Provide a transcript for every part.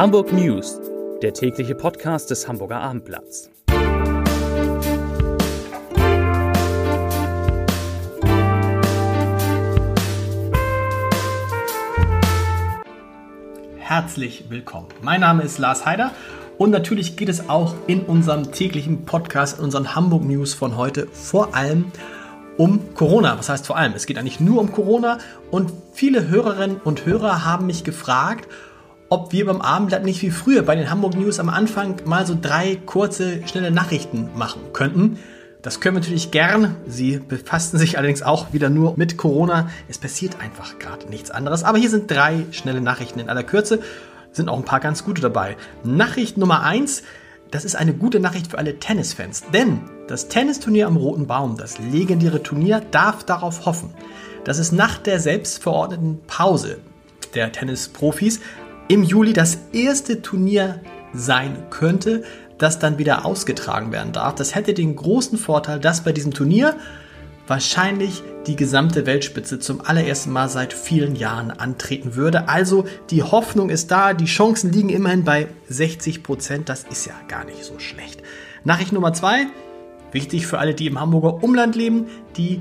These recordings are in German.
Hamburg News, der tägliche Podcast des Hamburger Abendblatts. Herzlich willkommen. Mein Name ist Lars Heider und natürlich geht es auch in unserem täglichen Podcast, in unseren Hamburg News von heute vor allem um Corona. Was heißt vor allem? Es geht eigentlich nur um Corona und viele Hörerinnen und Hörer haben mich gefragt, ob wir beim Abendblatt nicht wie früher bei den Hamburg News am Anfang mal so drei kurze, schnelle Nachrichten machen könnten. Das können wir natürlich gern. Sie befassten sich allerdings auch wieder nur mit Corona. Es passiert einfach gerade nichts anderes. Aber hier sind drei schnelle Nachrichten in aller Kürze. Sind auch ein paar ganz gute dabei. Nachricht Nummer eins. Das ist eine gute Nachricht für alle Tennisfans. Denn das Tennisturnier am Roten Baum, das legendäre Turnier, darf darauf hoffen, dass es nach der selbstverordneten Pause der Tennisprofis im Juli das erste Turnier sein könnte, das dann wieder ausgetragen werden darf. Das hätte den großen Vorteil, dass bei diesem Turnier wahrscheinlich die gesamte Weltspitze zum allerersten Mal seit vielen Jahren antreten würde. Also die Hoffnung ist da, die Chancen liegen immerhin bei 60 Prozent. Das ist ja gar nicht so schlecht. Nachricht Nummer zwei, wichtig für alle, die im Hamburger Umland leben, die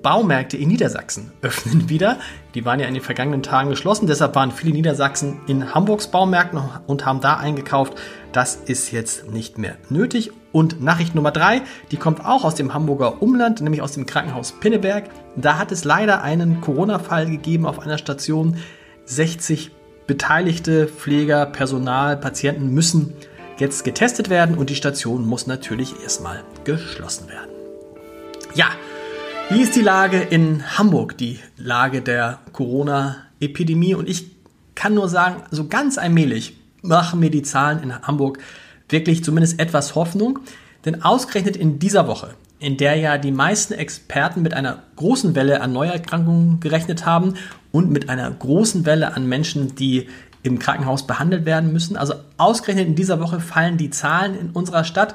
Baumärkte in Niedersachsen öffnen wieder. Die waren ja in den vergangenen Tagen geschlossen, deshalb waren viele Niedersachsen in Hamburgs Baumärkten und haben da eingekauft. Das ist jetzt nicht mehr nötig. Und Nachricht Nummer drei, die kommt auch aus dem Hamburger Umland, nämlich aus dem Krankenhaus Pinneberg. Da hat es leider einen Corona-Fall gegeben auf einer Station. 60 beteiligte Pfleger, Personal, Patienten müssen jetzt getestet werden und die Station muss natürlich erstmal geschlossen werden. Ja, wie ist die Lage in Hamburg, die Lage der Corona-Epidemie? Und ich kann nur sagen, so ganz allmählich machen mir die Zahlen in Hamburg wirklich zumindest etwas Hoffnung. Denn ausgerechnet in dieser Woche, in der ja die meisten Experten mit einer großen Welle an Neuerkrankungen gerechnet haben und mit einer großen Welle an Menschen, die im Krankenhaus behandelt werden müssen. Also ausgerechnet in dieser Woche fallen die Zahlen in unserer Stadt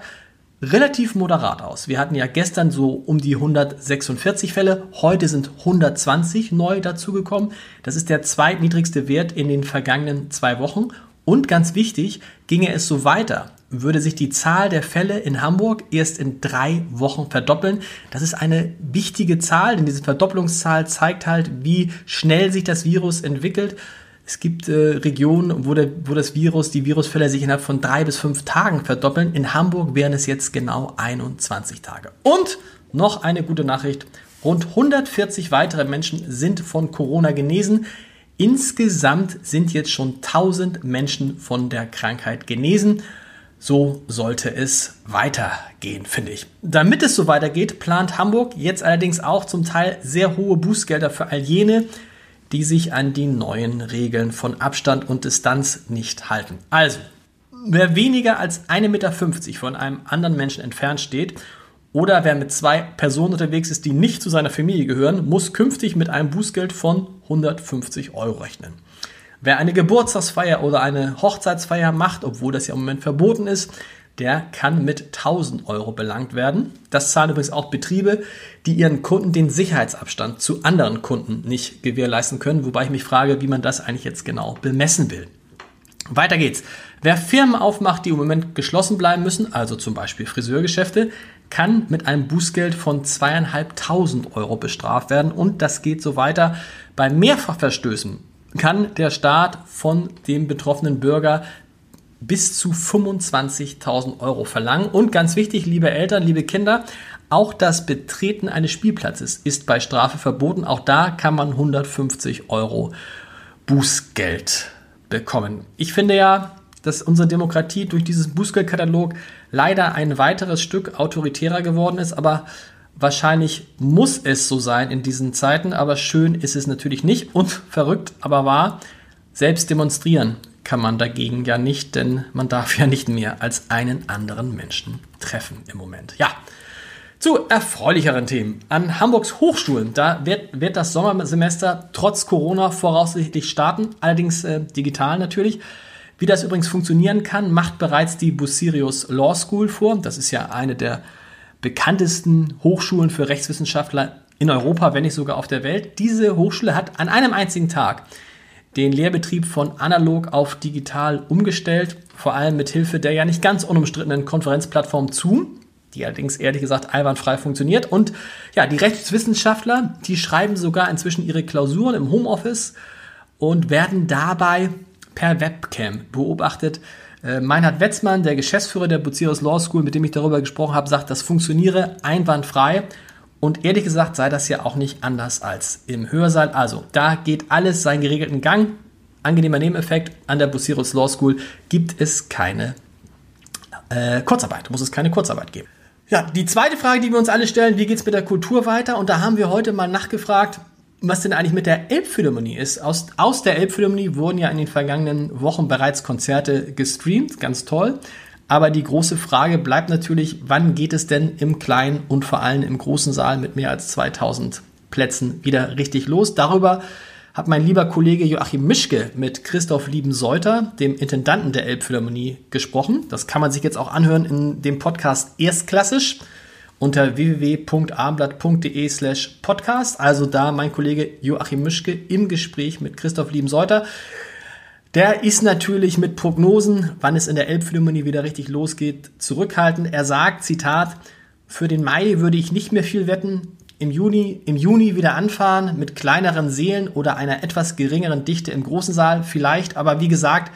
relativ moderat aus. Wir hatten ja gestern so um die 146 Fälle, heute sind 120 neu dazugekommen. Das ist der zweitniedrigste Wert in den vergangenen zwei Wochen. Und ganz wichtig, ginge es so weiter, würde sich die Zahl der Fälle in Hamburg erst in drei Wochen verdoppeln. Das ist eine wichtige Zahl, denn diese Verdopplungszahl zeigt halt, wie schnell sich das Virus entwickelt. Es gibt äh, Regionen, wo, der, wo das Virus, die Virusfälle sich innerhalb von drei bis fünf Tagen verdoppeln. In Hamburg wären es jetzt genau 21 Tage. Und noch eine gute Nachricht. Rund 140 weitere Menschen sind von Corona genesen. Insgesamt sind jetzt schon 1000 Menschen von der Krankheit genesen. So sollte es weitergehen, finde ich. Damit es so weitergeht, plant Hamburg jetzt allerdings auch zum Teil sehr hohe Bußgelder für all jene, die sich an die neuen Regeln von Abstand und Distanz nicht halten. Also, wer weniger als 1,50 Meter von einem anderen Menschen entfernt steht oder wer mit zwei Personen unterwegs ist, die nicht zu seiner Familie gehören, muss künftig mit einem Bußgeld von 150 Euro rechnen. Wer eine Geburtstagsfeier oder eine Hochzeitsfeier macht, obwohl das ja im Moment verboten ist, der kann mit 1000 Euro belangt werden. Das zahlen übrigens auch Betriebe, die ihren Kunden den Sicherheitsabstand zu anderen Kunden nicht gewährleisten können, wobei ich mich frage, wie man das eigentlich jetzt genau bemessen will. Weiter geht's. Wer Firmen aufmacht, die im Moment geschlossen bleiben müssen, also zum Beispiel Friseurgeschäfte, kann mit einem Bußgeld von zweieinhalbtausend Euro bestraft werden und das geht so weiter. Bei Mehrfachverstößen kann der Staat von dem betroffenen Bürger bis zu 25.000 Euro verlangen. Und ganz wichtig, liebe Eltern, liebe Kinder, auch das Betreten eines Spielplatzes ist bei Strafe verboten. Auch da kann man 150 Euro Bußgeld bekommen. Ich finde ja, dass unsere Demokratie durch dieses Bußgeldkatalog leider ein weiteres Stück autoritärer geworden ist, aber wahrscheinlich muss es so sein in diesen Zeiten, aber schön ist es natürlich nicht und verrückt, aber wahr. Selbst demonstrieren kann man dagegen ja nicht, denn man darf ja nicht mehr als einen anderen Menschen treffen im Moment. Ja, zu erfreulicheren Themen. An Hamburgs Hochschulen, da wird, wird das Sommersemester trotz Corona voraussichtlich starten, allerdings äh, digital natürlich. Wie das übrigens funktionieren kann, macht bereits die Bucerius Law School vor. Das ist ja eine der bekanntesten Hochschulen für Rechtswissenschaftler in Europa, wenn nicht sogar auf der Welt. Diese Hochschule hat an einem einzigen Tag den Lehrbetrieb von analog auf digital umgestellt, vor allem mit Hilfe der ja nicht ganz unumstrittenen Konferenzplattform Zoom, die allerdings ehrlich gesagt einwandfrei funktioniert. Und ja, die Rechtswissenschaftler, die schreiben sogar inzwischen ihre Klausuren im Homeoffice und werden dabei per Webcam beobachtet. Äh, Meinhard Wetzmann, der Geschäftsführer der Bucerius Law School, mit dem ich darüber gesprochen habe, sagt, das funktioniere einwandfrei. Und ehrlich gesagt sei das ja auch nicht anders als im Hörsaal. Also da geht alles seinen geregelten Gang. Angenehmer Nebeneffekt, an der Bucerius Law School gibt es keine äh, Kurzarbeit, muss es keine Kurzarbeit geben. Ja, die zweite Frage, die wir uns alle stellen, wie geht es mit der Kultur weiter? Und da haben wir heute mal nachgefragt, was denn eigentlich mit der Elbphilharmonie ist. Aus, aus der Elbphilharmonie wurden ja in den vergangenen Wochen bereits Konzerte gestreamt, ganz toll. Aber die große Frage bleibt natürlich, wann geht es denn im kleinen und vor allem im großen Saal mit mehr als 2000 Plätzen wieder richtig los? Darüber hat mein lieber Kollege Joachim Mischke mit Christoph Lieben-Seuter, dem Intendanten der Elbphilharmonie, gesprochen. Das kann man sich jetzt auch anhören in dem Podcast Erstklassisch unter www.abendblatt.de slash podcast. Also da mein Kollege Joachim Mischke im Gespräch mit Christoph Lieben-Seuter. Der ist natürlich mit Prognosen, wann es in der Elbphilharmonie wieder richtig losgeht, zurückhaltend. Er sagt, Zitat, für den Mai würde ich nicht mehr viel wetten. Im Juni, im Juni wieder anfahren mit kleineren Seelen oder einer etwas geringeren Dichte im großen Saal vielleicht. Aber wie gesagt,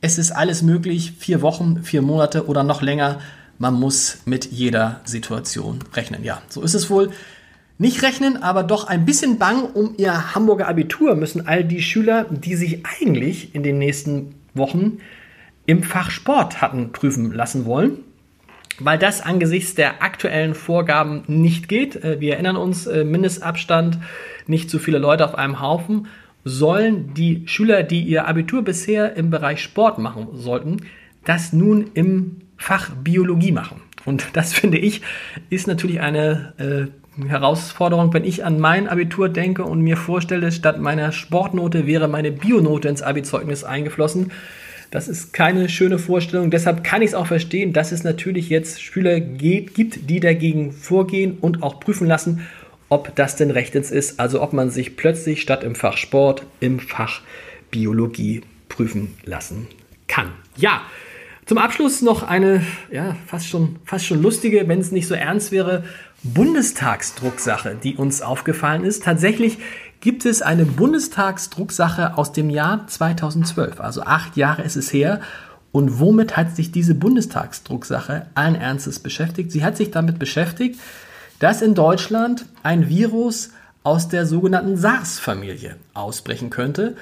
es ist alles möglich. Vier Wochen, vier Monate oder noch länger. Man muss mit jeder Situation rechnen. Ja, so ist es wohl. Nicht rechnen, aber doch ein bisschen bang um ihr Hamburger Abitur müssen all die Schüler, die sich eigentlich in den nächsten Wochen im Fach Sport hatten prüfen lassen wollen, weil das angesichts der aktuellen Vorgaben nicht geht. Äh, wir erinnern uns, äh, Mindestabstand, nicht zu viele Leute auf einem Haufen, sollen die Schüler, die ihr Abitur bisher im Bereich Sport machen sollten, das nun im Fach Biologie machen. Und das finde ich, ist natürlich eine äh, Herausforderung, wenn ich an mein Abitur denke und mir vorstelle, statt meiner Sportnote wäre meine Bionote ins Abi-Zeugnis eingeflossen. Das ist keine schöne Vorstellung. Deshalb kann ich es auch verstehen, dass es natürlich jetzt Schüler geht, gibt, die dagegen vorgehen und auch prüfen lassen, ob das denn rechtens ist. Also ob man sich plötzlich statt im Fach Sport im Fach Biologie prüfen lassen kann. Ja, zum Abschluss noch eine, ja, fast schon, fast schon lustige, wenn es nicht so ernst wäre, Bundestagsdrucksache, die uns aufgefallen ist. Tatsächlich gibt es eine Bundestagsdrucksache aus dem Jahr 2012, also acht Jahre ist es her. Und womit hat sich diese Bundestagsdrucksache allen Ernstes beschäftigt? Sie hat sich damit beschäftigt, dass in Deutschland ein Virus aus der sogenannten SARS-Familie ausbrechen könnte.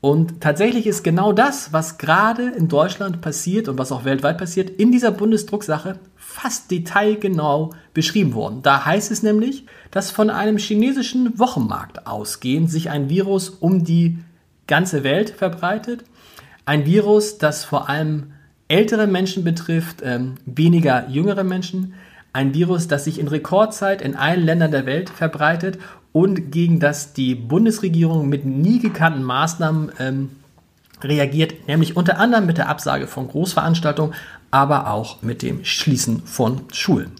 Und tatsächlich ist genau das, was gerade in Deutschland passiert und was auch weltweit passiert, in dieser Bundesdrucksache fast detailgenau beschrieben worden. Da heißt es nämlich, dass von einem chinesischen Wochenmarkt ausgehend sich ein Virus um die ganze Welt verbreitet. Ein Virus, das vor allem ältere Menschen betrifft, ähm, weniger jüngere Menschen. Ein Virus, das sich in Rekordzeit in allen Ländern der Welt verbreitet und gegen das die Bundesregierung mit nie gekannten Maßnahmen ähm, reagiert, nämlich unter anderem mit der Absage von Großveranstaltungen, aber auch mit dem Schließen von Schulen.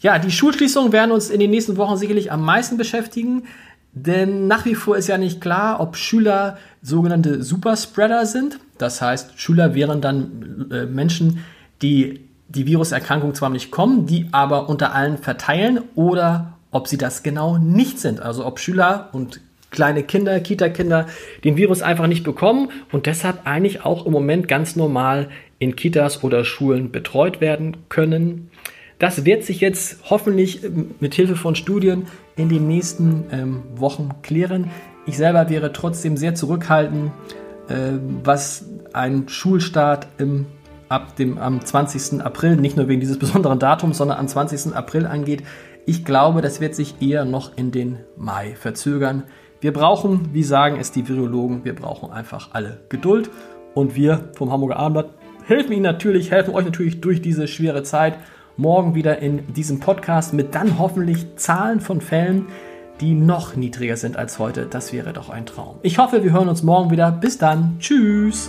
Ja, die Schulschließungen werden uns in den nächsten Wochen sicherlich am meisten beschäftigen, denn nach wie vor ist ja nicht klar, ob Schüler sogenannte Superspreader sind. Das heißt, Schüler wären dann äh, Menschen, die die Viruserkrankung zwar nicht kommen, die aber unter allen verteilen oder ob sie das genau nicht sind. Also ob Schüler und kleine Kinder, Kita-Kinder den Virus einfach nicht bekommen und deshalb eigentlich auch im Moment ganz normal in Kitas oder Schulen betreut werden können. Das wird sich jetzt hoffentlich ähm, mit Hilfe von Studien in den nächsten ähm, Wochen klären. Ich selber wäre trotzdem sehr zurückhaltend, äh, was ein Schulstart im, ab dem am 20. April, nicht nur wegen dieses besonderen Datums, sondern am 20. April angeht. Ich glaube, das wird sich eher noch in den Mai verzögern. Wir brauchen, wie sagen es die Virologen, wir brauchen einfach alle Geduld. Und wir vom Hamburger Abendblatt helfen Ihnen natürlich, helfen euch natürlich durch diese schwere Zeit. Morgen wieder in diesem Podcast mit dann hoffentlich Zahlen von Fällen, die noch niedriger sind als heute. Das wäre doch ein Traum. Ich hoffe, wir hören uns morgen wieder. Bis dann. Tschüss.